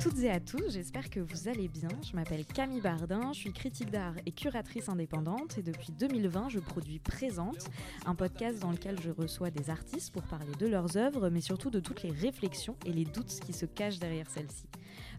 toutes et à tous, j'espère que vous allez bien. Je m'appelle Camille Bardin, je suis critique d'art et curatrice indépendante et depuis 2020, je produis Présente, un podcast dans lequel je reçois des artistes pour parler de leurs œuvres, mais surtout de toutes les réflexions et les doutes qui se cachent derrière celles-ci.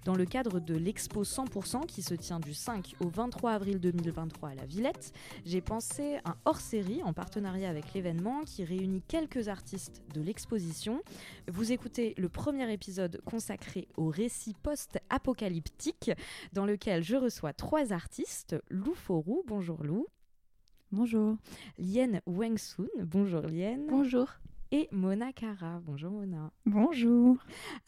Dans le cadre de l'Expo 100% qui se tient du 5 au 23 avril 2023 à la Villette, j'ai pensé un hors-série en partenariat avec l'événement qui réunit quelques artistes de l'exposition. Vous écoutez le premier épisode consacré au récit post-apocalyptique dans lequel je reçois trois artistes. Lou Forou, bonjour Lou. Bonjour. Lien Wengsun, bonjour Lien. Bonjour et Mona Cara. Bonjour Mona. Bonjour.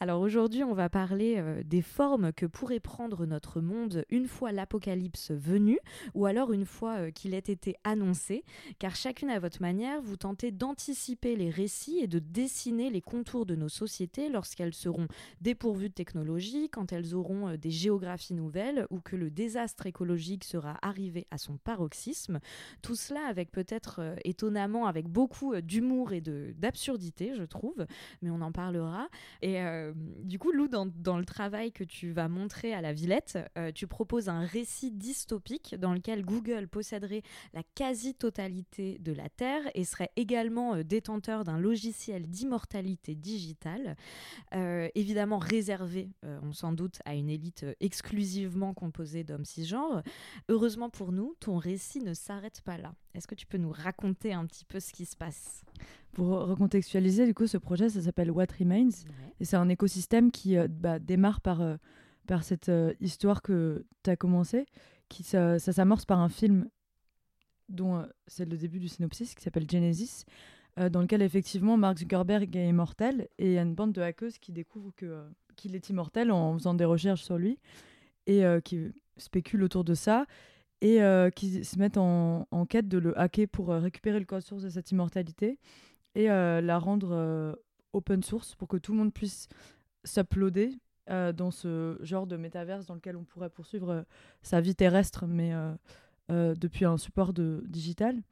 Alors aujourd'hui, on va parler euh, des formes que pourrait prendre notre monde une fois l'apocalypse venu ou alors une fois euh, qu'il ait été annoncé, car chacune à votre manière, vous tentez d'anticiper les récits et de dessiner les contours de nos sociétés lorsqu'elles seront dépourvues de technologie, quand elles auront euh, des géographies nouvelles ou que le désastre écologique sera arrivé à son paroxysme. Tout cela avec peut-être étonnamment avec beaucoup d'humour et de absurdité, je trouve, mais on en parlera. Et euh, du coup, Lou, dans, le travail que tu vas montrer à la Villette, euh, tu proposes un récit dystopique dans lequel Google posséderait la quasi-totalité de la Terre et serait également euh, détenteur d'un logiciel d'immortalité digitale, évidemment réservé, on s'en doute, à une élite exclusivement composée d'hommes cisgenres. Heureusement pour nous, ton récit ne s'arrête pas là. Est-ce que tu peux nous raconter un petit peu ce qui se passe? Pour recontextualiser, du coup, ce projet, ça s'appelle What Remains. Et c'est un écosystème qui euh, bah, démarre par, euh, par cette euh, histoire que tu as commencé. Qui, ça, ça s'amorce par un film dont c'est le début du synopsis, qui s'appelle Genesis, dans lequel effectivement Mark Zuckerberg est immortel et il y a une bande de hackers qui découvrent que, qu'il est immortel en faisant des recherches sur lui et qui spéculent autour de ça et qui se mettent en, quête de le hacker pour récupérer le code source de cette immortalité et euh, la rendre open source pour que tout le monde puisse s'uploader dans ce genre de métaverse dans lequel on pourrait poursuivre sa vie terrestre, mais depuis un support de, digital.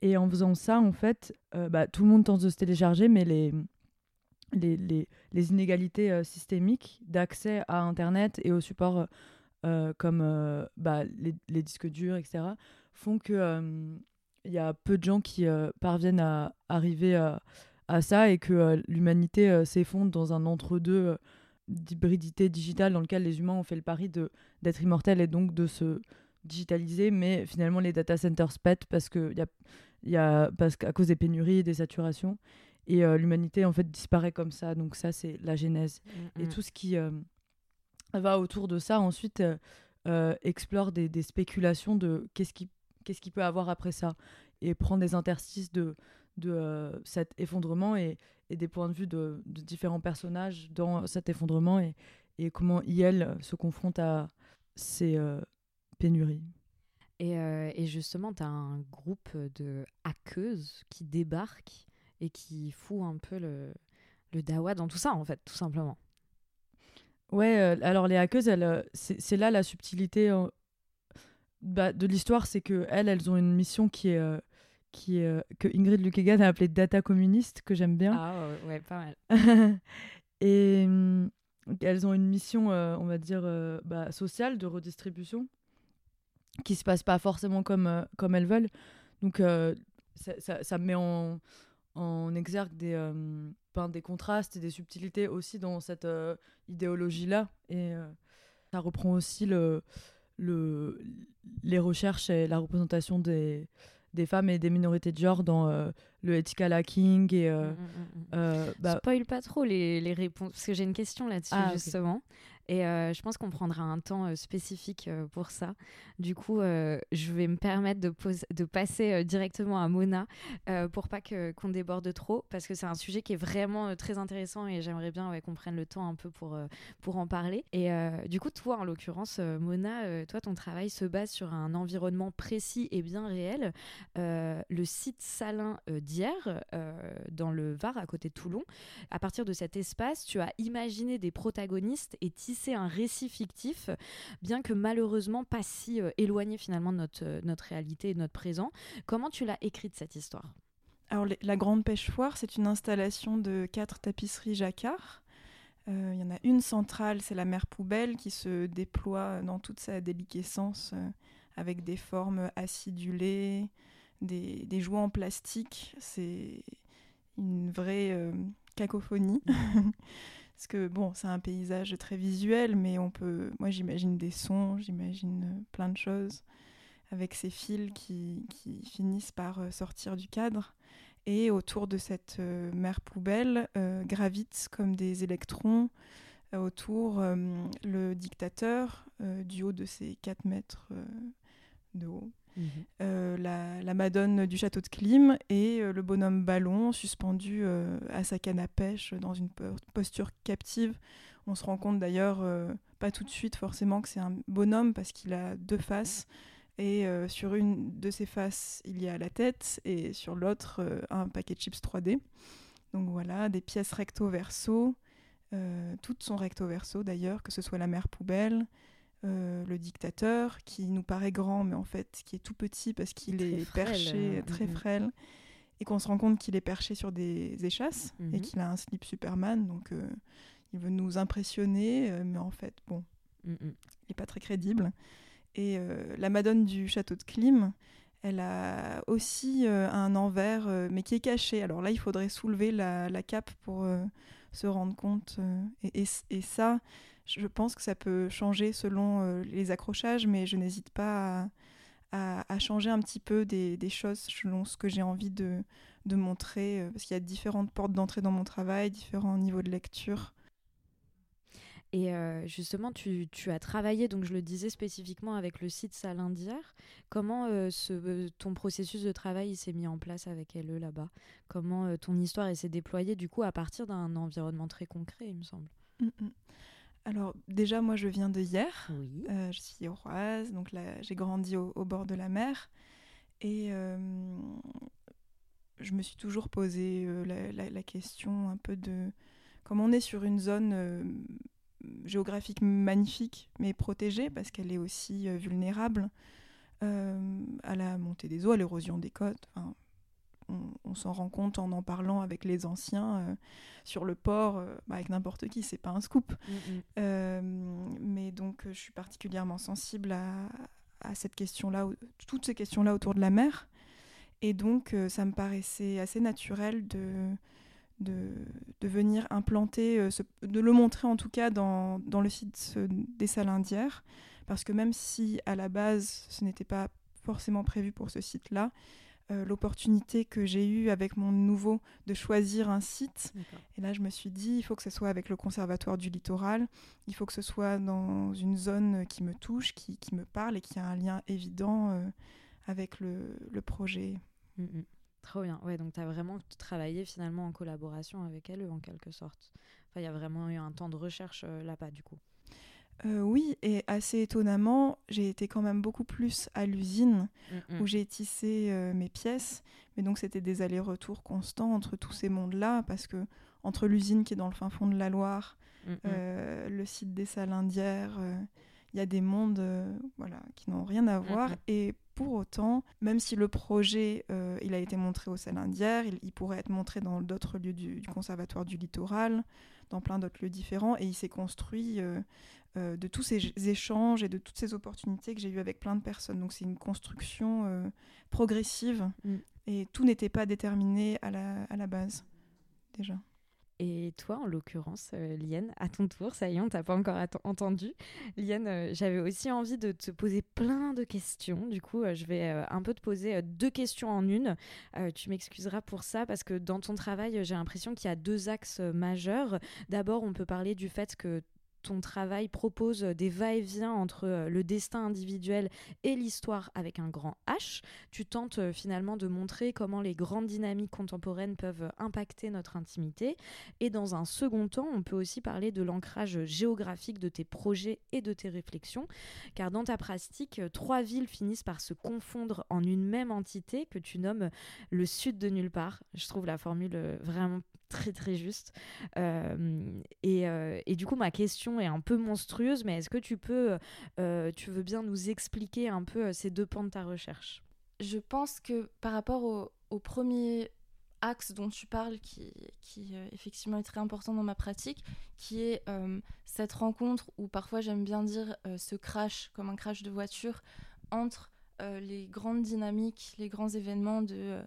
Et en faisant ça, en fait, bah, tout le monde tente de se télécharger, mais les, les, les, inégalités systémiques d'accès à Internet et au support euh, comme euh, bah, les, disques durs, etc., font que euh, il y a peu de gens qui parviennent à arriver à, ça et que l'humanité s'effondre dans un entre-deux d'hybridité digitale dans lequel les humains ont fait le pari d'être immortels et donc de se digitaliser, mais finalement les data centers pètent parce que y a, y a, parce qu'à cause des pénuries, des saturations, et l'humanité en fait disparaît comme ça. Donc ça c'est la genèse. Mmh, et mmh. tout ce qui va autour de ça ensuite euh, euh, explore des, des, spéculations de qu'est-ce qui qu'est-ce qu'il peut avoir après ça et prend des interstices de, de euh, cet effondrement et, et, des points de vue de, de, différents personnages dans cet effondrement et, et comment IL se confronte à ces pénuries. Et, et justement, tu as un groupe de hackeuses qui débarquent et qui fout un peu le, le dawa dans tout ça, en fait, tout simplement. Ouais, euh, alors les hackeuses, euh, c'est là la subtilité bah, de l'histoire, c'est que elles, elles ont une mission qui est, euh, qui est que Ingrid Lukegan a appelée data communiste, que j'aime bien. Ah ouais, pas mal. Et mm, elles ont une mission, on va dire, bah, sociale de redistribution, qui se passe pas forcément comme, comme elles veulent. Donc ça, ça, ça, met en, en exergue des des contrastes et des subtilités aussi dans cette euh, idéologie-là. Et euh, ça reprend aussi le, le, les recherches et la représentation des, des femmes et des minorités de genre dans euh, le ethical hacking et mmh, mmh, mmh, bah... spoil pas trop les, les réponses parce que j'ai une question là-dessus ah, justement et euh, je pense qu'on prendra un temps euh, spécifique euh, pour ça. Du coup, je vais me permettre de, passer directement à Mona pour pas qu'on déborde trop, parce que c'est un sujet qui est vraiment très intéressant et j'aimerais bien qu'on prenne le temps un peu pour, pour en parler. Et du coup, toi, en l'occurrence, Mona, toi, ton travail se base sur un environnement précis et bien réel. le site salin d'hier, dans le Var, à côté de Toulon. À partir de cet espace, tu as imaginé des protagonistes et tissé c'est un récit fictif, bien que malheureusement pas si euh, éloigné finalement de notre, euh, notre réalité et de notre présent. Comment tu l'as écrite cette histoire? Alors, La Grande Pêche Foire, c'est une installation de quatre tapisseries jacquard. Il y en a une centrale, c'est la mer poubelle qui se déploie dans toute sa déliquescence avec des formes acidulées, des, des jouets en plastique. C'est une vraie cacophonie. Parce que bon, c'est un paysage très visuel, mais on peut. Moi, j'imagine des sons, j'imagine euh, plein de choses avec ces fils qui, finissent par euh, sortir du cadre. Et autour de cette euh, mer poubelle gravitent comme des électrons autour le dictateur du haut de ses 4 mètres de haut. Mhm. la, Madone du château de Clim et le bonhomme ballon suspendu à sa canne à pêche dans une posture captive. On se rend compte d'ailleurs, pas tout de suite forcément, que c'est un bonhomme parce qu'il a deux faces. Et sur une de ses faces, il y a la tête et sur l'autre, un paquet de chips 3D. Donc voilà, des pièces recto-verso. toutes sont recto-verso d'ailleurs, que ce soit la mer poubelle, euh, le dictateur, qui nous paraît grand, mais en fait qui est tout petit parce qu'il est perché, euh, très mm-hmm. frêle, et qu'on se rend compte qu'il est perché sur des échasses et mm-hmm. qu'il a un slip Superman, donc euh, il veut nous impressionner, mais en fait, bon, il n'est pas très crédible. Et la Madone du château de Klim, elle a aussi un envers, mais qui est caché. Alors là, il faudrait soulever la, cape pour se rendre compte. et, ça, je pense que ça peut changer selon euh, les accrochages, mais je n'hésite pas à, changer un petit peu des, choses selon ce que j'ai envie de, montrer, euh, parce qu'il y a différentes portes d'entrée dans mon travail, différents niveaux de lecture. Et euh, justement, tu, as travaillé, donc je le disais spécifiquement avec le site Salindière. Comment ce, ton processus de travail s'est mis en place avec LE là-bas? Comment ton histoire s'est déployée du coup à partir d'un environnement très concret, il me semble? Mmh, mmh. Alors déjà, moi, je viens de hier. Euh, je suis Roise, donc là, j'ai grandi au, bord de la mer. Et euh, je me suis toujours posé euh, la, question un peu de... Comme on est sur une zone géographique magnifique, mais protégée, parce qu'elle est aussi vulnérable à la montée des eaux, à l'érosion des côtes on, s'en rend compte en en parlant avec les anciens euh, sur le port, euh, bah, avec n'importe qui, c'est pas un scoop. Mm, mm. Euh, mais donc, je suis particulièrement sensible à, cette question-là, toutes ces questions-là autour de la mer. Et donc, ça me paraissait assez naturel de, de, venir implanter, de le montrer en tout cas dans, dans le site des salles indières. Parce que même si à la base, ce n'était pas forcément prévu pour ce site-là, euh, l'opportunité que j'ai eue avec mon nouveau de choisir un site. Et là, je me suis dit, il faut que ce soit avec le Conservatoire du Littoral, il faut que ce soit dans une zone qui me touche, qui, qui me parle et qui a un lien évident euh, avec le, le projet. Mm, mm. Trop bien. Ouais, donc tu as vraiment travaillé finalement en collaboration avec elle, en quelque sorte. Enfin, il y a vraiment eu un temps de recherche euh, là-bas, du coup. Euh, oui, et assez étonnamment, j'ai été quand même beaucoup plus à l'usine mm, mm. où j'ai tissé euh, mes pièces. Mais donc c'était des allers-retours constants entre tous ces mondes-là, parce que entre l'usine qui est dans le fin fond de la Loire, mm, euh, le site des salles indières, il y a des mondes voilà, qui n'ont rien à voir. Et pour autant, même si le projet il a été montré aux salles indières, il, pourrait être montré dans d'autres lieux du, du, conservatoire du littoral, dans plein d'autres lieux différents, et il s'est construit euh, de tous ces échanges et de toutes ces opportunités que j'ai eues avec plein de personnes. Donc c'est une construction euh, progressive mm. et tout n'était pas déterminé à la, à la base déjà. Et toi, en l'occurrence, euh, Liane, à ton tour, ça y est, on t'a pas encore entendu. Liane, j'avais aussi envie de te poser plein de questions. Du coup, je vais un peu te poser deux questions en une. tu m'excuseras pour ça parce que dans ton travail, j'ai l'impression qu'il y a deux axes majeurs. D'abord, on peut parler du fait que ton travail propose des va-et-vient entre euh, le destin individuel et l'histoire avec un grand H. Tu tentes euh, finalement de montrer comment les grandes dynamiques contemporaines peuvent impacter notre intimité. Et dans un second temps, on peut aussi parler de l'ancrage géographique de tes projets et de tes réflexions, car dans ta pratique, trois villes finissent par se confondre en une même entité que tu nommes le sud de nulle part. Je trouve la formule euh, vraiment très très juste. Euh, euh, et, du coup, ma question est un peu monstrueuse, mais est-ce que tu peux, euh, tu veux bien nous expliquer un peu ces deux pans de ta recherche? Je pense que par rapport au, premier axe dont tu parles qui, qui effectivement est très important dans ma pratique, qui est cette rencontre où parfois j'aime bien dire ce crash comme un crash de voiture entre les grandes dynamiques, les grands événements de,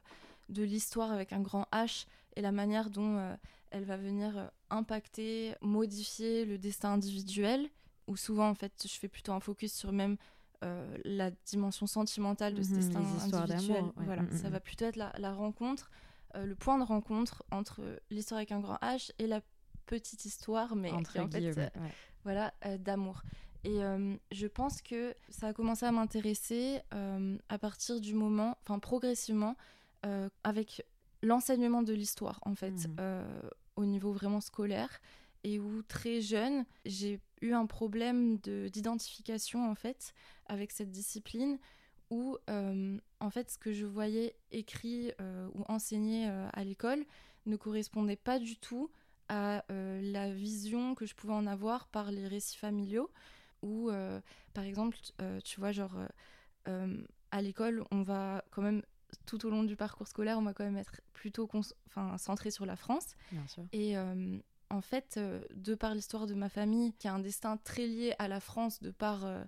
de l'histoire avec un grand H et la manière dont elle va venir impacter, modifier le destin individuel, où souvent en fait je fais plutôt un focus sur même euh, la dimension sentimentale de ce mhm, destin individuel. Voilà, mm, ça mm, va mm. plutôt être la, rencontre, euh, le point de rencontre entre l'histoire avec un grand H et la petite histoire, mais en fait, euh, voilà, d'amour. Et je pense que ça a commencé à m'intéresser à partir du moment, enfin progressivement, avec l'enseignement de l'histoire, en fait, au niveau vraiment scolaire et où très jeune, j'ai eu un problème d'identification en fait avec cette discipline où euh, en fait ce que je voyais écrit euh, ou enseigné euh, à l'école ne correspondait pas du tout à la vision que je pouvais en avoir par les récits familiaux où par exemple tu vois genre à l'école on va quand même tout au long du parcours scolaire on va quand même être plutôt centré sur la France Bien sûr. et en fait, euh, de par l'histoire de ma famille, qui a un destin très lié à la France, de par euh,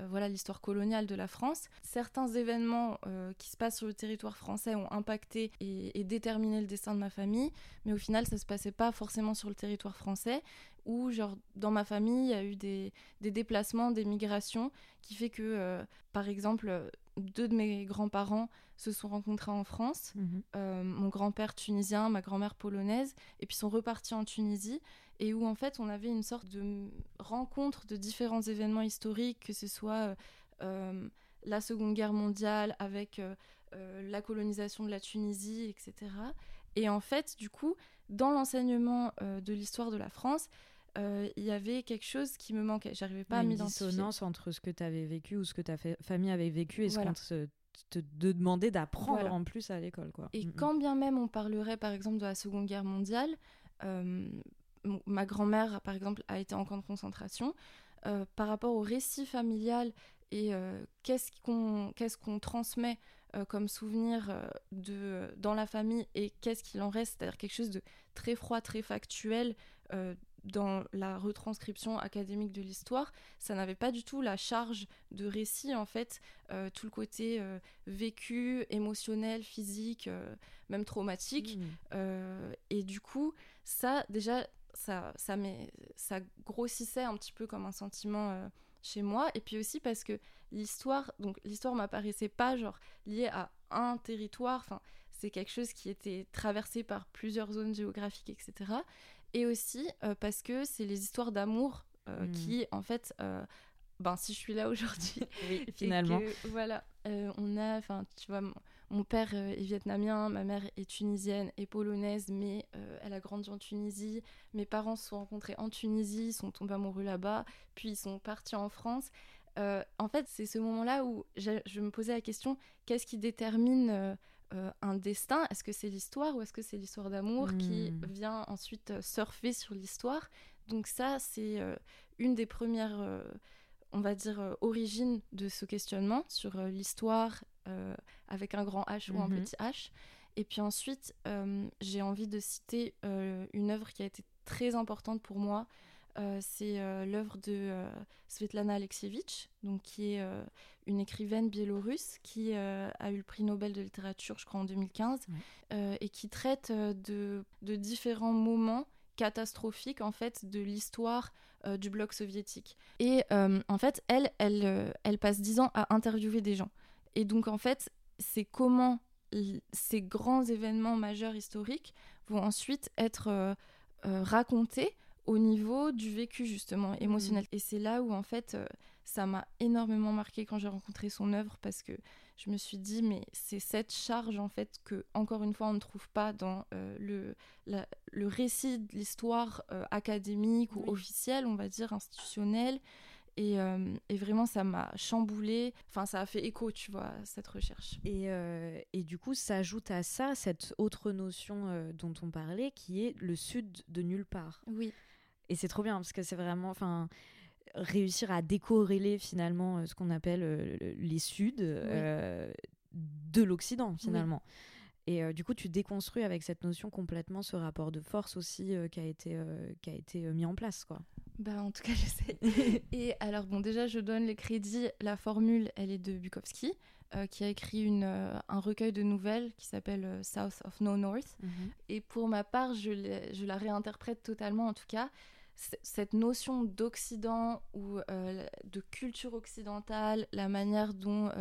euh, voilà l'histoire coloniale de la France, certains événements qui se passent sur le territoire français ont impacté et, déterminé le destin de ma famille, mais au final, ça se passait pas forcément sur le territoire français, où genre dans ma famille, il y a eu des, des déplacements, des migrations, qui fait que, par exemple, deux de mes grands-parents se sont rencontrés en France, mhm. euh, mon grand-père tunisien, ma grand-mère polonaise, et puis sont repartis en Tunisie, et où en fait on avait une sorte de rencontre de différents événements historiques, que ce soit euh, la Seconde Guerre mondiale avec euh, la colonisation de la Tunisie, etc. Et en fait, du coup, dans l'enseignement de l'histoire de la France, il y avait quelque chose qui me manquait. J'arrivais pas à m'identifier. Une dissonance entre ce que tu avais vécu ou ce que ta famille avait vécu et ce qu'on te te de demander d'apprendre en plus à l'école. quoi. Et mm, mm. quand bien même on parlerait par exemple de la Seconde Guerre mondiale, euh, ma grand-mère par exemple a été en camp de concentration, euh, par rapport au récit familial et euh, qu'est-ce qu'on qu'est-ce qu'on transmet comme souvenir de, dans la famille et qu'est-ce qu'il en reste, c'est-à-dire quelque chose de très froid, très factuel dans la retranscription académique de l'histoire, ça n'avait pas du tout la charge de récit, en fait, euh, tout le côté euh, vécu, émotionnel, physique, euh, même traumatique. Mmh. et du coup, ça, déjà, ça, ça, ça grossissait un petit peu comme un sentiment chez moi. Et puis aussi parce que l'histoire, donc l'histoire m'apparaissait pas genre liée à un territoire, enfin, c'est quelque chose qui était traversé par plusieurs zones géographiques, etc et aussi euh, parce que c'est les histoires d'amour euh, hmm. qui, en fait, euh, ben, si je suis là aujourd'hui, finalement, voilà, on a, enfin, tu vois, mon, père est vietnamien, ma mère est tunisienne et polonaise, mais elle a grandi en Tunisie. Mes parents se sont rencontrés en Tunisie, sont tombés amoureux là-bas, puis ils sont partis en France. en fait, c'est ce moment-là où je, me posais la question qu'est-ce qui détermine euh, un destin? Est-ce que c'est l'histoire ou est-ce que c'est l'histoire d'amour qui hmm. vient ensuite euh, surfer sur l'histoire? Donc ça, c'est euh, une des premières, on va dire, origines de ce questionnement sur l'histoire avec un grand H ou un mhm. petit H. Et puis ensuite, j'ai envie de citer une œuvre qui a été très importante pour moi, c'est l'œuvre de Svetlana Alexievitch, donc, qui est une écrivaine biélorusse qui a eu le prix Nobel de littérature, je crois, en 2015, et qui traite de, de, différents moments catastrophiques en fait de l'histoire du bloc soviétique. Et en fait, elle, elle, elle passe dix ans à interviewer des gens. Et donc en fait, c'est comment ces grands événements majeurs historiques vont ensuite être racontés au niveau du vécu justement émotionnel. Mm. Et c'est là où en fait euh, ça m'a énormément marqué quand j'ai rencontré son œuvre parce que je me suis dit mais c'est cette charge en fait que encore une fois on ne trouve pas dans euh, le, le récit de l'histoire euh, académique ou officielle on va dire institutionnelle. Et, et, vraiment, ça m'a chamboulé. Enfin, ça a fait écho, tu vois, cette recherche. Et, et du coup, s'ajoute à ça cette autre notion dont on parlait, qui est le sud de nulle part. Oui. Et c'est trop bien parce que c'est vraiment, enfin, réussir à décorréler finalement euh, ce qu'on appelle euh, les Suds euh, de l'Occident finalement. Et du coup, tu déconstruis avec cette notion complètement ce rapport de force aussi qui a été, qui a été mis en place. Quoi. Bah, en tout cas, j'essaie. et alors, bon, déjà, je donne les crédits. La formule, elle est de Bukowski. Qui a écrit une, un recueil de nouvelles qui s'appelle South of No North. Mhm. Et pour ma part, je, je, la réinterprète totalement, en tout cas. Cette notion d'Occident ou de culture occidentale, la manière dont,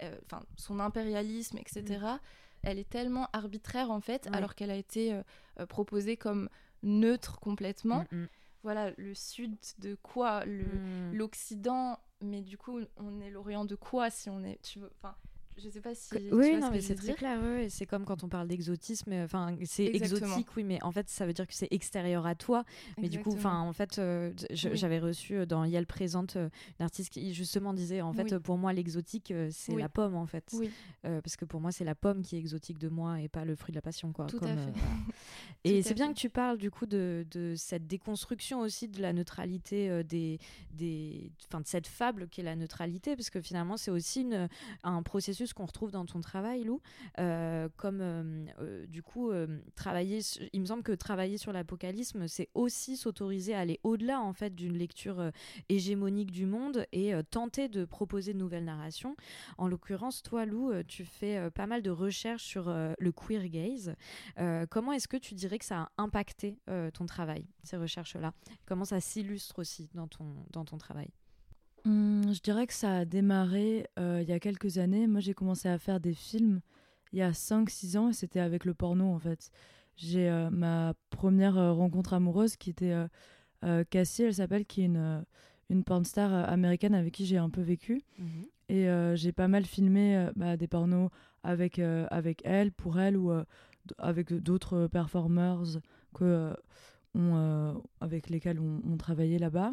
enfin, son impérialisme, etc., mhm. elle est tellement arbitraire en fait, alors qu'elle a été proposée comme neutre complètement. Mm, mm. Voilà, le sud de quoi? Mm. L'Occident mais du coup, on est l'Orient de quoi si on est. Tu veux, enfin, je sais pas si. Oui, non, mais c'est très clair. c'est comme quand on parle d'exotisme. Enfin, c'est exotique, oui, mais en fait, ça veut dire que c'est extérieur à toi. Mais du coup, enfin, en fait, euh, j'avais reçu euh, dans Yale présente euh, une artiste qui justement disait, en fait, pour moi, l'exotique, c'est la pomme, en fait. parce que pour moi, c'est la pomme qui est exotique de moi et pas le fruit de la passion, quoi. Tout à fait. et c'est bien que tu parles du coup de, de, cette déconstruction aussi de la neutralité des, des, enfin, de cette fable qui est la neutralité, parce que finalement, c'est aussi une, un processus qu'on retrouve dans ton travail, Lou, euh, comme euh, euh, du coup, travailler, il me semble que travailler sur l'apocalypse, c'est aussi s'autoriser à aller au-delà en fait d'une lecture hégémonique du monde et tenter de proposer de nouvelles narrations. En l'occurrence, toi, Lou, tu fais pas mal de recherches sur le queer gaze. comment est-ce que tu dirais que ça a impacté ton travail, ces recherches-là? Comment ça s'illustre aussi dans ton, dans ton travail? Mmh, je dirais que ça a démarré euh, il y a quelques années. Moi, j'ai commencé à faire des films il y a 5-6 ans et c'était avec le porno en fait. J'ai euh, ma première euh, rencontre amoureuse qui était Cassie, elle s'appelle, qui est une, une porn star américaine avec qui j'ai un peu vécu. Mmh et j'ai pas mal filmé bah, des pornos avec, avec elle, pour elle ou avec d'autres performers que, on, avec lesquels on, on travaillait là-bas.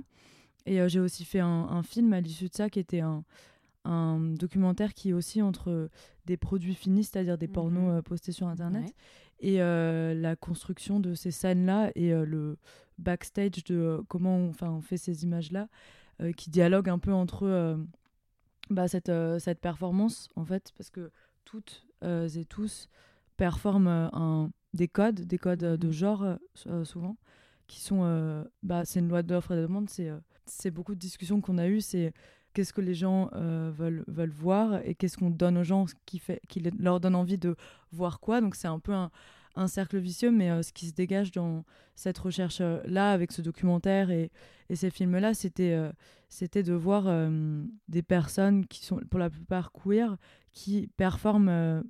Et euh, j'ai aussi fait un, film à l'issue de ça qui était un, un, documentaire qui est aussi entre des produits finis, c'est-à-dire des pornos mhm. euh, postés sur Internet, et euh, la construction de ces scènes-là et le backstage de comment on, on fait ces images-là, qui dialoguent un peu entre bah, cette, cette performance, en fait, parce que toutes et tous performent un, des codes, des codes de mhm. genre, souvent, qui sont... bah, c'est une loi d'offre et de demande, c'est c'est beaucoup de discussions qu'on a eues, c'est qu'est-ce que les gens euh, veulent, veulent voir et qu'est-ce qu'on donne aux gens qui, fait, qui leur donne envie de voir quoi. Donc c'est un peu un, un, cercle vicieux, mais euh, ce qui se dégage dans cette recherche-là, avec ce documentaire et, et ces films-là, c'était euh, c'était de voir des personnes qui sont pour la plupart queer, qui performent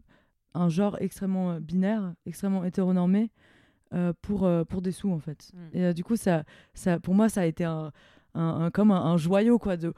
un genre extrêmement binaire, extrêmement hétéronormé. pour, pour des sous en fait. Mm. Et du coup, ça, ça, pour moi, ça a été un, un, comme un, joyau quoi de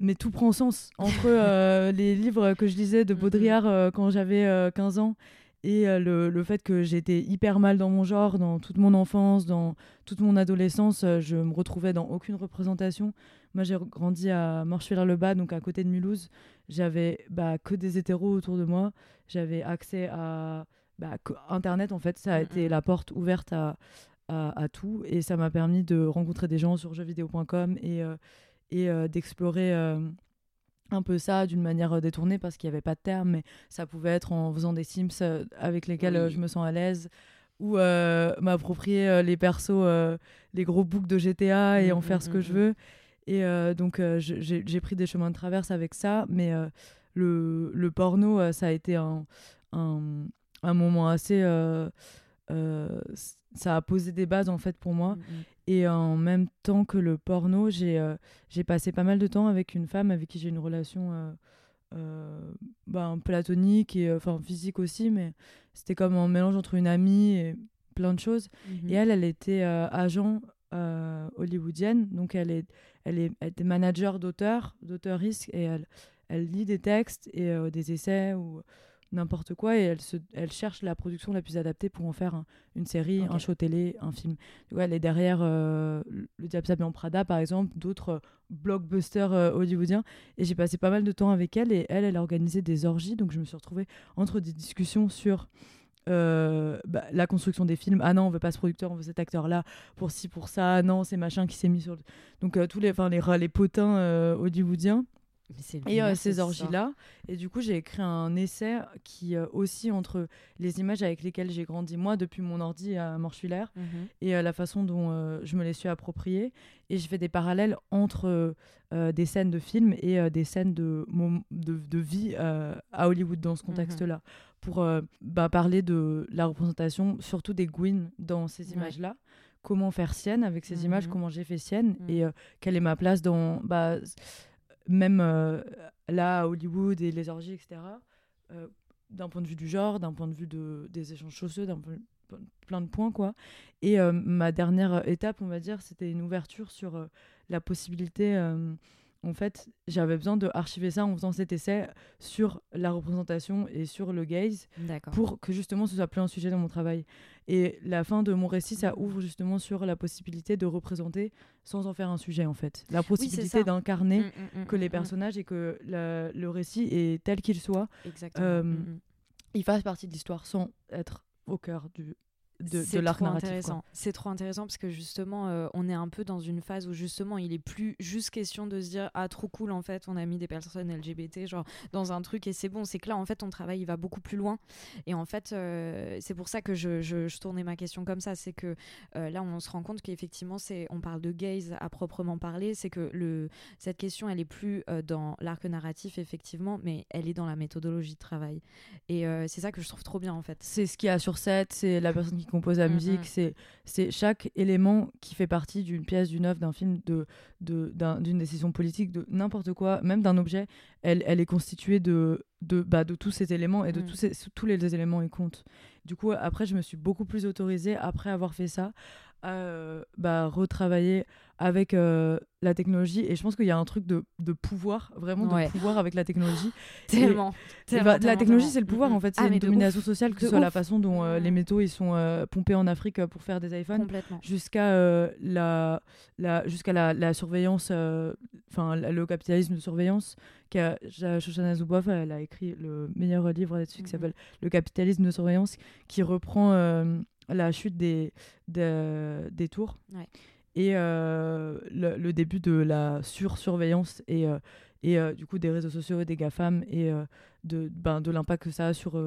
mais tout prend sens entre euh, les livres que je lisais de. Baudrillard euh, quand j'avais 15 euh, ans et le, le, fait que j'étais hyper mal dans mon genre, dans toute mon enfance, dans toute mon adolescence, je me retrouvais dans aucune représentation. Moi, j'ai grandi à Morcheviller-le-Bas, donc à côté de Mulhouse. J'avais bah, que des hétéros autour de moi. J'avais accès à bah, Internet, en fait. Ça a mm, été la porte ouverte à, à, tout. Et ça m'a permis de rencontrer des gens sur jeuxvideo.com et, euh, et euh, d'explorer euh, un peu ça d'une manière détournée parce qu'il n'y avait pas de terme, mais ça pouvait être en faisant des Sims avec lesquels je me sens à l'aise ou m'approprier les persos, les gros books de GTA et mmh, en faire mmh, ce que mmh, je veux. Et donc j'ai pris des chemins de traverse avec ça, mais le, le, porno, ça a été un, un, un moment assez ça a posé des bases en fait pour moi. Mm, mm. Et en même temps que le porno, j'ai euh, j'ai passé pas mal de temps avec une femme avec qui j'ai une relation euh, euh bah, platonique et enfin physique aussi, mais c'était comme un mélange entre une amie et plein de choses. Mm-hmm. Et elle, elle était euh, agent hollywoodienne, donc elle est, elle est, elle était manager d'auteur, d'auteur risque, et elle, elle lit des textes et des essais ou n'importe quoi et elle, se, elle cherche la production la plus adaptée pour en faire une série, un show télé, un film. elle est derrière euh, Le Diable s'habille en Prada, par exemple, d'autres euh, blockbusters euh, hollywoodiens. Et j'ai passé pas mal de temps avec elle et elle, elle a organisé des orgies. Donc je me suis retrouvée entre des discussions sur bah, la construction des films. Ah non, on veut pas ce producteur, on veut cet acteur-là pour ci, pour ça. non, c'est machin qui s'est mis sur. Donc tous les, les, les potins hollywoodiens et ces orgies-là. Et du coup, j'ai écrit un essai qui aussi entre les images avec lesquelles j'ai grandi, moi, depuis mon ordi à Morchullaire, mhm. et la façon dont je me les suis appropriées. Et je fais des parallèles entre des scènes de films et des scènes de, de, vie à Hollywood dans ce mhm. contexte-là. Pour bah, parler de la représentation, surtout des Gwyn dans ces images-là comment faire sienne avec ces images, mhm. comment j'ai fait sienne et quelle est ma place dans bah, même euh, là à Hollywood et les orgies, etc., euh, d'un point de vue du genre, d'un point de vue de, des échanges chausseux, d'un plein de points quoi. Et euh, ma dernière étape, on va dire, c'était une ouverture sur la possibilité en fait, j'avais besoin de archiver ça en faisant cet essai sur la représentation et sur le gaze pour que justement ce soit plus un sujet dans mon travail. Et la fin de mon récit, ça ouvre justement sur la possibilité de représenter sans en faire un sujet en fait. La possibilité d'incarner mm, mm, mm, que les personnages et que le récit est tel qu'il soit, euh, il fasse partie de l'histoire sans être au cœur du, de, l'arc narratif. C'est trop intéressant parce que justement, euh, on est un peu dans une phase où justement, il est plus juste question de se dire ah trop cool en fait, on a mis des personnes LGBT genre dans un truc et c'est bon. C'est que là en fait, ton travail il va beaucoup plus loin. Et en fait, euh, c'est pour ça que je, je, tournais ma question comme ça, c'est que euh, là on se rend compte qu'effectivement c'est, on parle de gaze à proprement parler, c'est que le cette question elle est plus dans l'arc narratif effectivement, mais elle est dans la méthodologie de travail. Et c'est ça que je trouve trop bien en fait. C'est ce qu'il y a sur set, c'est la personne qui compose la mm, musique, mm. c'est chaque élément qui fait partie d'une pièce, d'une œuvre, d'un film, d'une de, d'une décision politique, de n'importe quoi, même d'un objet, elle, elle est constituée de, de, bah, de tous ces éléments et de mm. tous, ces, tous les éléments ils comptent. Du coup, après, je me suis beaucoup plus autorisée, après avoir fait ça, à euh, bah, retravailler avec euh, la technologie. Et je pense qu'il y a un truc de, de pouvoir vraiment de pouvoir avec la technologie. Tellement, bah, la technologie c'est le pouvoir en fait. C'est ah, une domination sociale que ce soit la façon dont euh, les métaux ils sont pompés en Afrique pour faire des iPhones jusqu'à la, la jusqu'à la, la, surveillance enfin le capitalisme de surveillance Shoshana Zuboff elle a écrit le meilleur livre là-dessus qui mhm. s'appelle le capitalisme de surveillance qui reprend la chute des, des, tours et euh, le, début de la sursurveillance et, euh, et euh, du coup des réseaux sociaux, des GAFAM et de, ben, de l'impact que ça a sur,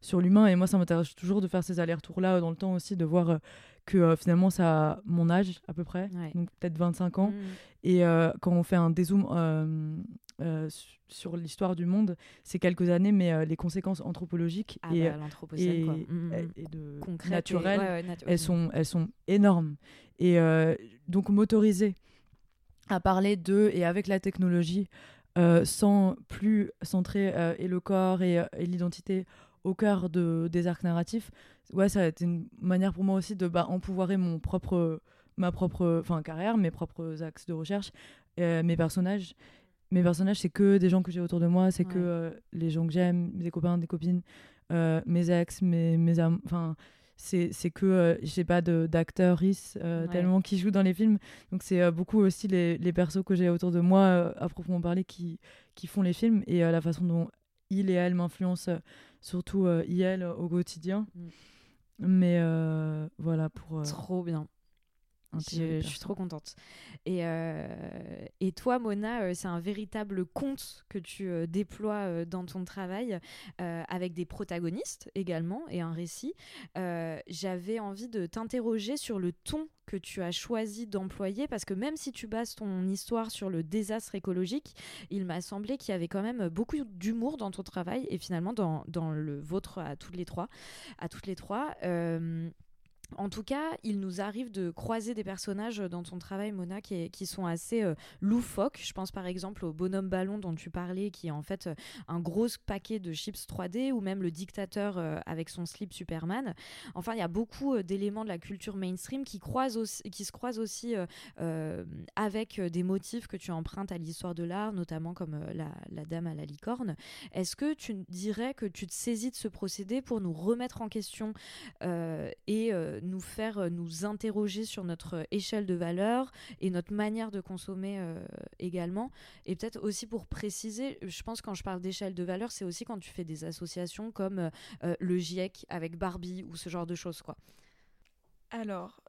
sur l'humain. Et moi, ça m'intéresse toujours de faire ces allers-retours-là dans le temps aussi, de voir que finalement ça a mon âge à peu près, donc peut-être 25 ans. Mmh. Et quand on fait un dézoom euh, sur l'histoire du monde, c'est quelques années, mais euh, les conséquences anthropologiques ah et, bah, et, mm, mm, et, de naturelles, elles, sont, elles sont énormes. Et euh, donc m'autoriser à parler de et avec la technologie, sans plus centrer et le corps et, l'identité au cœur de, des arcs narratifs, ouais, ça a été une manière pour moi aussi de bah, empouvoirer mon propre, ma propre carrière, mes propres axes de recherche, mes personnages mes personnages, c'est que des gens que j'ai autour de moi, c'est que euh, les gens que j'aime, des copains, des copines, euh, mes ex, mes, mes Enfin, c'est, que euh, j'ai pas d'acteurs euh, tellement qui jouent dans les films. Donc, c'est beaucoup aussi les, les persos que j'ai autour de moi, à proprement parler, qui, qui font les films et la façon dont il et elle m'influencent, surtout il au quotidien. Mm. Mais voilà pour. Trop bien. Je, suis trop contente. Et, euh, et toi, Mona, euh, c'est un véritable conte que tu euh, déploies dans ton travail, avec des protagonistes également et un récit. J'avais envie de t'interroger sur le ton que tu as choisi d'employer, parce que même si tu bases ton histoire sur le désastre écologique, il m'a semblé qu'il y avait quand même beaucoup d'humour dans ton travail, et finalement dans, dans le vôtre à toutes les trois. À toutes les trois. En tout cas, il nous arrive de croiser des personnages dans ton travail, Mona, qui, sont assez euh, loufoques. Je pense par exemple au bonhomme ballon dont tu parlais, qui est en fait euh, un gros paquet de chips 3D, ou même le dictateur euh, avec son slip Superman. Enfin, il y a beaucoup d'éléments de la culture mainstream qui, qui se croisent aussi avec des motifs que tu empruntes à l'histoire de l'art, notamment comme la, la, dame à la licorne. Est-ce que tu dirais que tu te saisis de ce procédé pour nous remettre en question et nous faire euh, nous interroger sur notre euh, échelle de valeur et notre manière de consommer euh, également. Et peut-être aussi pour préciser, je pense quand je parle d'échelle de valeur, c'est aussi quand tu fais des associations comme le GIEC avec Barbie ou ce genre de choses. quoi. Alors,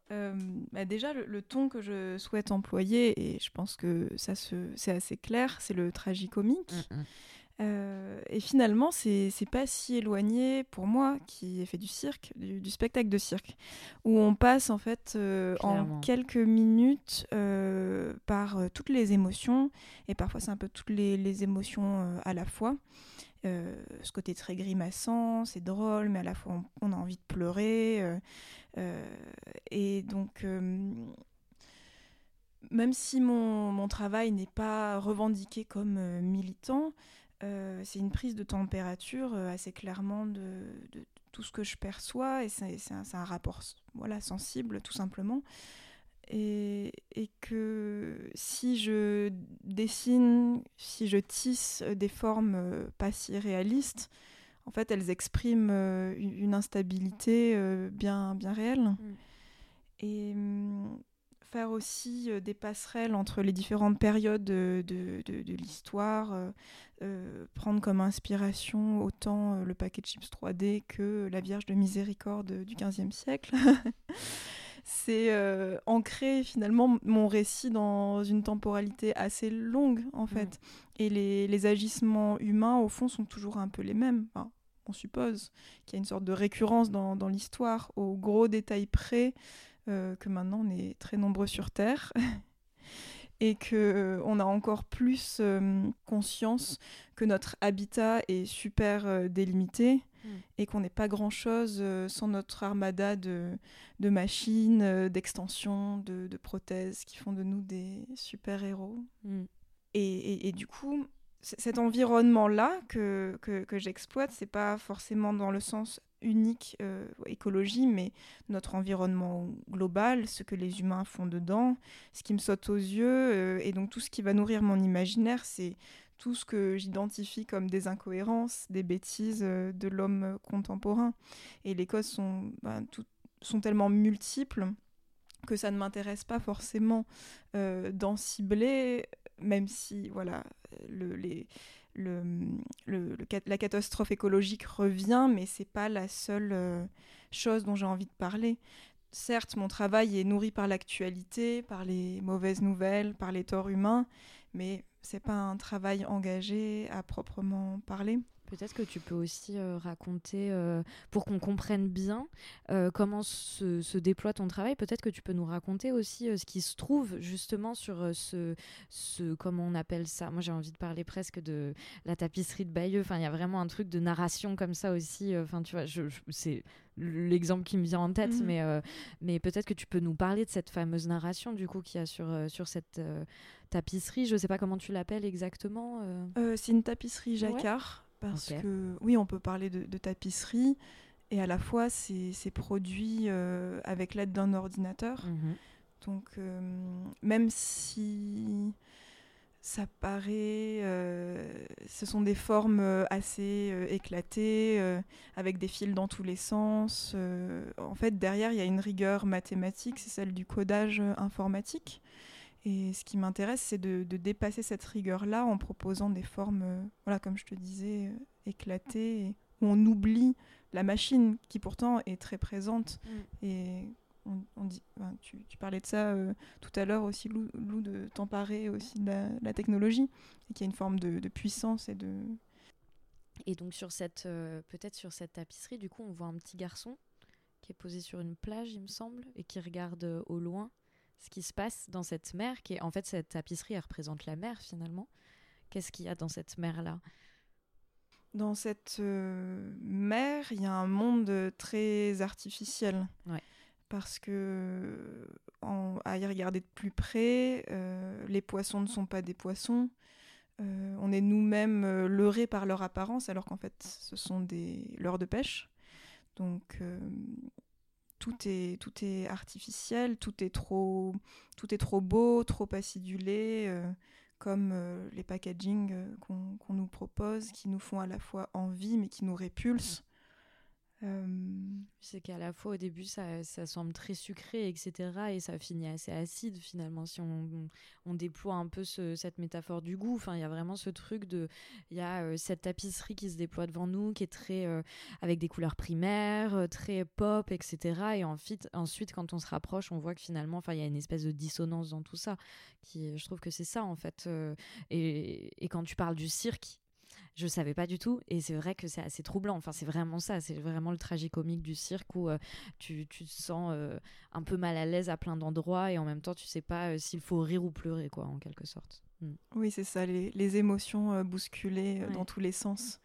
bah déjà, le, ton que je souhaite employer, et je pense que ça c'est assez clair, c'est le tragicomique. comique mm, mm. Euh, et finalement, c'est pas si éloigné pour moi qui ai fait du cirque, du, spectacle de cirque, où on passe en fait euh, en quelques minutes euh, par toutes les émotions, et parfois c'est un peu toutes les, émotions à la fois. ce côté très grimaçant, c'est drôle, mais à la fois on, a envie de pleurer. et donc même si mon, mon travail n'est pas revendiqué comme militant, euh, c'est une prise de température euh, assez clairement de, tout ce que je perçois et c'est un, rapport voilà, sensible tout simplement. Et, que si je dessine, si je tisse des formes euh, pas si réalistes, en fait elles expriment une instabilité bien, bien réelle. Mm. Et hum, faire aussi euh, des passerelles entre les différentes périodes de, de, l'histoire, euh, euh, prendre comme inspiration autant le paquet de chips 3D que la Vierge de Miséricorde du XVe siècle. C'est ancrer finalement mon récit dans une temporalité assez longue en mm. fait. Et les, les, agissements humains au fond sont toujours un peu les mêmes. on suppose qu'il y a une sorte de récurrence dans, dans l'histoire, au gros détail près. Euh, que maintenant on est très nombreux sur Terre et que euh, on a encore plus euh, conscience que notre habitat est super délimité mm. et qu'on n'est pas grand chose sans notre armada de, de machines, d'extensions, de, de, prothèses qui font de nous des super héros. Mm. Et, et, du coup, cet environnement-là que, que, que j'exploite, c'est pas forcément dans le sens unique euh, écologie, mais notre environnement global, ce que les humains font dedans, ce qui me saute aux yeux, euh, et donc tout ce qui va nourrir mon imaginaire, c'est tout ce que j'identifie comme des incohérences, des bêtises euh, de l'homme contemporain. Et les causes sont, ben, sont tellement multiples que ça ne m'intéresse pas forcément d'en cibler, même si voilà, le, les le, la catastrophe écologique revient, mais c'est pas la seule euh, chose dont j'ai envie de parler. Certes, mon travail est nourri par l'actualité, par les mauvaises nouvelles, par les torts humains, mais c'est pas un travail engagé à proprement parler. Peut-être que tu peux aussi euh, raconter, euh, pour qu'on comprenne bien euh, comment se, déploie ton travail, peut-être que tu peux nous raconter aussi ce qui se trouve justement sur ce, ce, comment on appelle ça? Moi j'ai envie de parler presque de la tapisserie de Bayeux, enfin il y a vraiment un truc de narration comme ça aussi, enfin tu vois, je, c'est l'exemple qui me vient en tête, mhm. mais, mais peut-être que tu peux nous parler de cette fameuse narration du coup qu'il y a sur, sur cette tapisserie, je sais pas comment tu l'appelles exactement. c'est une tapisserie jacquard parce que oui, on peut parler de, tapisserie et à la fois c'est produit euh, avec l'aide d'un ordinateur. Mhm. Donc euh, même si ça paraît, euh, ce sont des formes assez éclatées, avec des fils dans tous les sens. en fait, derrière, il y a une rigueur mathématique, c'est celle du codage informatique. Et ce qui m'intéresse, c'est de, dépasser cette rigueur-là en proposant des formes, euh, voilà, comme je te disais, euh, éclatées, où on oublie la machine qui pourtant est très présente. Mm. Et on, dit, tu, parlais de ça euh, tout à l'heure aussi, Lou, de t'emparer aussi de la, technologie, et qu'il y a une forme de, puissance et de... Et donc sur cette, peut-être sur cette tapisserie, du coup, on voit un petit garçon qui est posé sur une plage, il me semble, et qui regarde au loin ce qui se passe dans cette mer, qui est en fait cette tapisserie, elle représente la mer finalement. Qu'est-ce qu'il y a dans cette mer-là? Dans cette euh, mer, il y a un monde très artificiel. Parce que, à y regarder de plus près, euh, les poissons ne sont pas des poissons. Euh, on est nous-mêmes leurrés par leur apparence, alors qu'en fait, ce sont des leurres de pêche. Donc, tout est, tout artificiel, tout est trop, beau, trop acidulé, euh, comme euh, les packaging euh, qu'on nous propose, qui nous font à la fois envie mais qui nous répulsent. C'est qu'à la fois au début ça, ça, semble très sucré, etc. Et ça finit assez acide finalement si on, déploie un peu ce, cette métaphore du goût. Enfin, il y a vraiment ce truc de. Il y a cette tapisserie qui se déploie devant nous, qui est très. Avec des couleurs primaires, très pop, etc. Et ensuite, quand on se rapproche, on voit que finalement, enfin, il y a une espèce de dissonance dans tout ça. Qui, je trouve que c'est ça en fait. et quand tu parles du cirque, je savais pas du tout. Et c'est vrai que c'est assez troublant. Enfin c'est vraiment ça. C'est vraiment le tragicomique du cirque où euh, tu, tu, te sens euh, un peu mal à l'aise à plein d'endroits et en même temps tu sais pas euh, s'il faut rire ou pleurer quoi en quelque sorte. Mm. oui c'est ça. Les, les émotions bousculées dans tous les sens.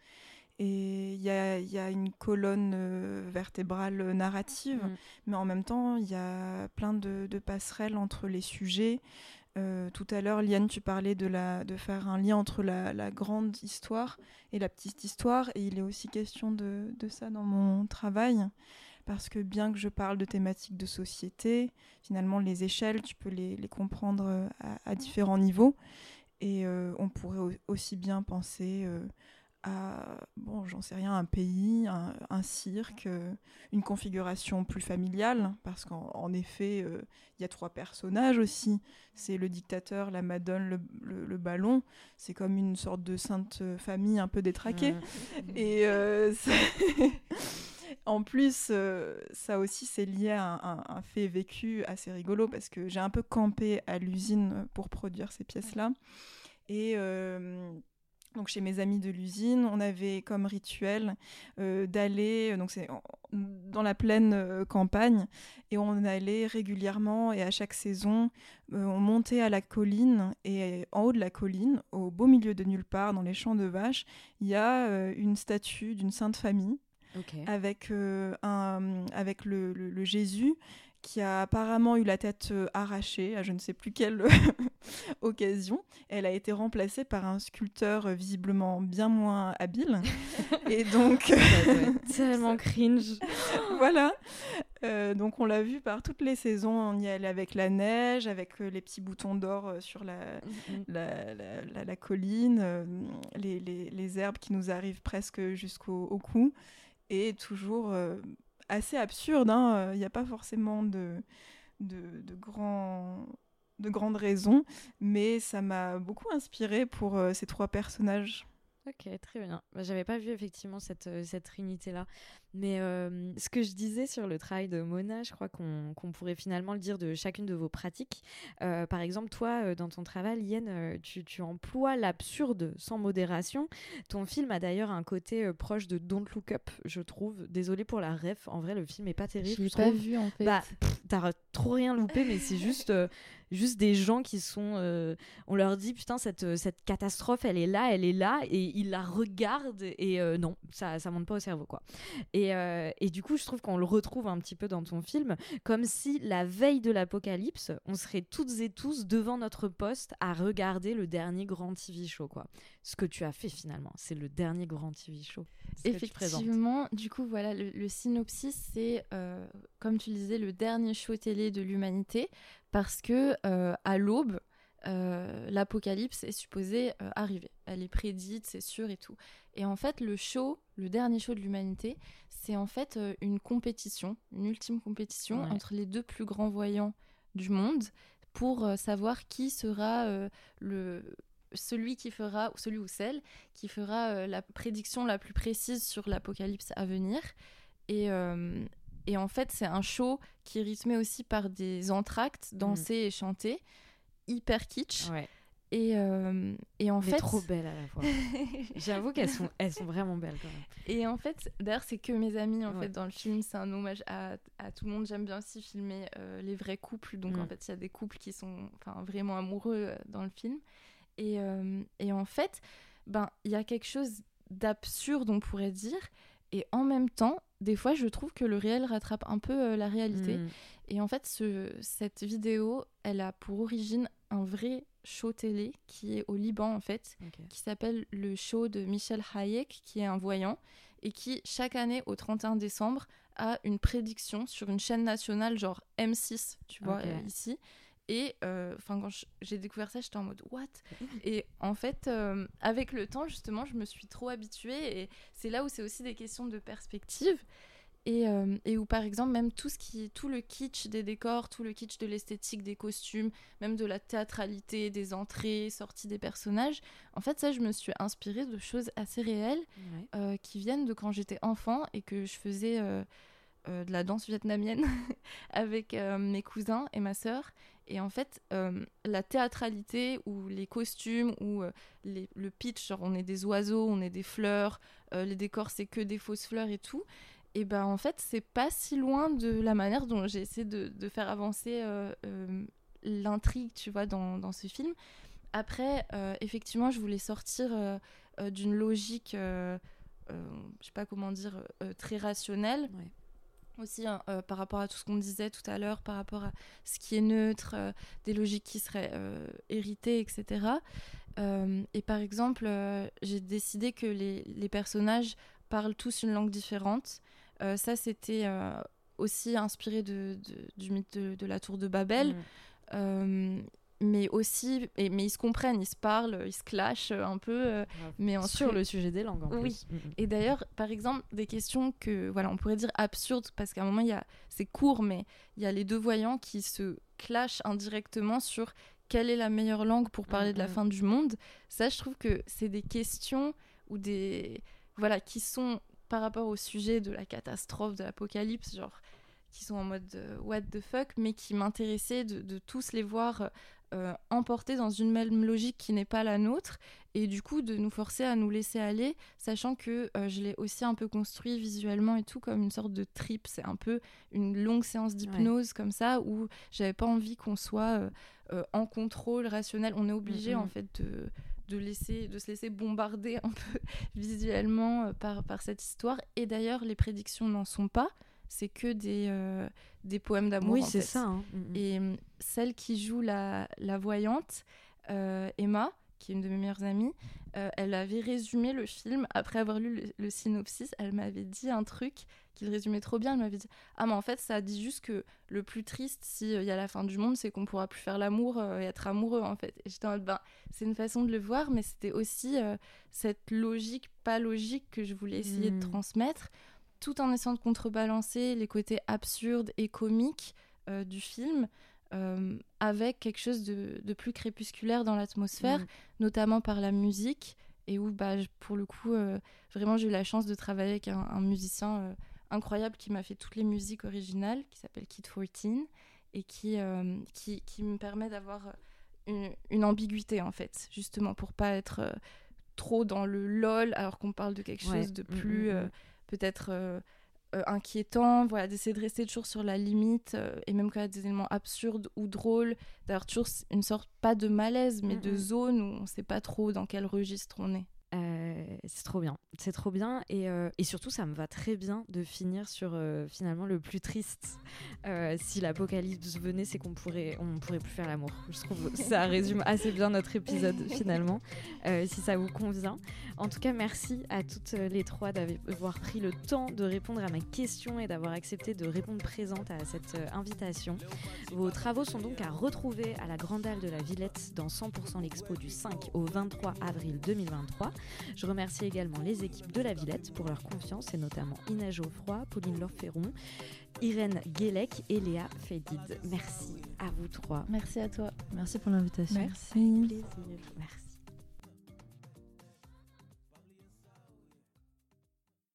Et il y a, y a, une colonne vertébrale narrative, mm. mais en même temps, il y a plein de, de, passerelles entre les sujets. Euh, tout à l'heure, Liane, tu parlais de, faire un lien entre la, grande histoire et la petite histoire, et il est aussi question de, ça dans mon travail, parce que bien que je parle de thématiques de société, finalement, les échelles, tu peux les, comprendre euh, à, différents niveaux, et euh, on pourrait aussi bien penser bon, j'en sais rien, un pays, un, cirque, euh, une configuration plus familiale, parce qu'en effet, euh, il y a trois personnages aussi. C'est le dictateur, la madone, le, ballon. C'est comme une sorte de sainte famille un peu détraquée. Et euh, en plus, ça aussi, c'est lié à un, fait vécu assez rigolo, parce que j'ai un peu campé à l'usine pour produire ces pièces-là. Et donc chez mes amis de l'usine, on avait comme rituel euh, d'aller, euh, donc c'est dans la pleine euh, campagne, et on allait régulièrement et à chaque saison, on montait à la colline et en haut de la colline, au beau milieu de nulle part, dans les champs de vaches, il y a une statue d'une sainte famille. avec, un, avec le Jésus qui a apparemment eu la tête euh, arrachée à je ne sais plus quelle occasion. Elle a été remplacée par un sculpteur euh, visiblement bien moins habile. et donc. tellement cringe. voilà. Euh, donc on l'a vu par toutes les saisons. On y allait avec la neige, avec les petits boutons d'or sur la, la, la, colline, les, les, les, herbes qui nous arrivent presque jusqu'au cou. Et toujours assez absurde. Hein. Il n'y a pas forcément de, de, de, de grandes raisons, mais ça m'a beaucoup inspiré pour euh, ces trois personnages. Ok, très bien. Bah, J'avais pas vu effectivement cette, euh, cette trinité-là. Mais euh, ce que je disais sur le travail de Mona, je crois qu'on pourrait finalement le dire de chacune de vos pratiques. Euh, par exemple, toi, dans ton travail, Yen, tu, tu emploies l'absurde sans modération. Ton film a d'ailleurs un côté proche de Don't Look Up, je trouve. Désolée pour la ref, en vrai, le film est pas terrible. Je l'ai pas vu en fait. Bah, t'as trop rien loupé, mais c'est juste juste des gens qui sont. Euh, on leur dit, putain, cette, euh, cette catastrophe, elle est là, elle est là, et ils la regardent, et euh, non, ça, ça monte pas au cerveau, quoi. Et, et du coup, je trouve qu'on le retrouve un petit peu dans ton film, comme si la veille de l'apocalypse, on serait toutes et tous devant notre poste à regarder le dernier grand TV show. Ce que tu as fait finalement, c'est le dernier grand TV show. Effectivement, du coup, voilà, le, synopsis, c'est, comme tu le disais, le dernier show télé de l'humanité parce que euh, à l'aube, euh, l'apocalypse est supposée euh, arriver. Elle est prédite, c'est sûr et tout. Et en fait, le show, le dernier show de l'humanité, c'est en fait une compétition, une ultime compétition entre les deux plus grands voyants du monde pour savoir qui sera le celui qui fera ou celui ou celle qui fera la prédiction la plus précise sur l'apocalypse à venir. Et, et en fait, c'est un show qui est rythmé aussi par des entractes dansés mm. et chantés, hyper kitsch. Et, euh, et en fait. trop belles à la fois. J'avoue qu'elles sont, elles sont vraiment belles quand même. Et en fait, d'ailleurs, c'est que mes amis en fait dans le film. C'est un hommage à, à tout le monde. J'aime bien aussi filmer euh, les vrais couples. Donc en mm. fait, il y a des couples qui sont vraiment amoureux euh, dans le film. Et, et en fait, ben il y a quelque chose d'absurde, on pourrait dire. Et en même temps, des fois, je trouve que le réel rattrape un peu euh, la réalité. Mm. Et en fait, ce, cette vidéo, elle a pour origine un vrai show télé qui est au Liban, en fait, qui s'appelle le show de Michel Hayek, qui est un voyant, et qui, chaque année, au 31 décembre, a une prédiction sur une chaîne nationale, genre M6, tu vois, euh, ici. Et euh, enfin, quand j'ai découvert ça, j'étais en mode what? Et en fait, euh, avec le temps, justement, je me suis trop habituée. Et c'est là où c'est aussi des questions de perspective. Euh, et, où par exemple même tout ce qui tout le kitsch des décors, tout le kitsch de l'esthétique des costumes, même de la théâtralité des entrées, sorties des personnages, en fait ça je me suis inspirée de choses assez réelles euh, qui viennent de quand j'étais enfant et que je faisais euh, de la danse vietnamienne avec mes cousins et ma sœur. Et en fait, la théâtralité ou les costumes ou le pitch, genre on est des oiseaux, on est des fleurs, les décors c'est que des fausses fleurs et tout, et ben en fait c'est pas si loin de la manière dont j'ai essayé de, faire avancer euh, euh, l'intrigue tu vois dans, dans, ce film après euh, effectivement je voulais sortir d'une logique je sais pas comment dire très rationnelle. Aussi hein, par rapport à tout ce qu'on disait tout à l'heure par rapport à ce qui est neutre des logiques qui seraient héritées etc et par exemple j'ai décidé que les, les personnages parlent tous une langue différente ça, c'était euh, aussi inspiré de, du mythe de, la tour de Babel. Mm. Euh, mais aussi, et, mais ils se comprennent, ils se parlent, ils se clashent un peu. mais Sur le sujet des langues, en oui. Mm, mm. Et d'ailleurs, par exemple, des questions que, voilà, on pourrait dire absurdes, parce qu'à un moment, il y a, c'est court, mais il y a les deux voyants qui se clashent indirectement sur quelle est la meilleure langue pour parler de la fin du monde. Ça, je trouve que c'est des questions ou des, voilà, qui sont par rapport au sujet de la catastrophe, de l'apocalypse, genre qui sont en mode euh, what the fuck, mais qui m'intéressait de, tous les voir euh, emportés dans une même logique qui n'est pas la nôtre, et du coup de nous forcer à nous laisser aller, sachant que euh, je l'ai aussi un peu construit visuellement et tout comme une sorte de trip, c'est un peu une longue séance d'hypnose comme ça, où j'avais pas envie qu'on soit en contrôle rationnel, on est obligé en fait de de, laisser, de se laisser bombarder un peu visuellement euh, par, par cette histoire. Et d'ailleurs, les prédictions n'en sont pas. C'est que des, euh, des poèmes d'amour. Oui, c'est ça. Hein. Mm, mm. Et euh, celle qui joue la, la voyante, Emma, qui est une de mes meilleures amies, elle avait résumé le film après avoir lu le synopsis. Elle m'avait dit un truc qu'il résumait trop bien. Elle m'avait dit Ah, mais en fait, ça dit juste que le plus triste, s'il il y a la fin du monde, c'est qu'on pourra plus faire l'amour euh, et être amoureux, en fait. Et j'étais en mode Ben, c'est une façon de le voir, mais c'était aussi euh, cette logique, pas logique, que je voulais essayer de hmm. transmettre, tout en essayant de contrebalancer les côtés absurdes et comiques euh, du film. avec quelque chose de, plus crépusculaire dans l'atmosphère, hmm. notamment par la musique, et où, bah, pour le coup, vraiment, j'ai eu la chance de travailler avec un, un musicien incroyable qui m'a fait toutes les musiques originales, qui s'appelle Kid 14, et qui, euh, qui, qui, me permet d'avoir une, une, ambiguïté, en fait, justement, pour pas être euh, trop dans le lol, alors qu'on parle de quelque chose de mm, plus, mm, euh, mm. peut-être... inquiétant, voilà, d'essayer de rester toujours sur la limite, et même quand il y a des éléments absurdes ou drôles, d'avoir toujours une sorte, pas de malaise, mais de zone où on ne sait pas trop dans quel registre on est. Euh, c'est trop bien, c'est trop bien et, euh, et, surtout ça me va très bien de finir sur euh, finalement le plus triste. si l'apocalypse venait, c'est qu'on pourrait, on pourrait plus faire l'amour. Je trouve ça résume assez bien notre épisode finalement, si ça vous convient. En tout cas, merci à toutes les trois d'avoir pris le temps de répondre à ma question et d'avoir accepté de répondre présente à cette invitation. Vos travaux sont donc à retrouver à la Grande Halle de la Villette dans 100% l'expo du 5 au 23 avril 2023. Je remercie également les équipes de la Villette pour leur confiance et notamment Ina Geoffroy, Pauline Lorferron, Irène Guélec et Léa Fédid. Merci à vous trois. Merci à toi. Merci pour l'invitation. Merci. Plaisir. Merci.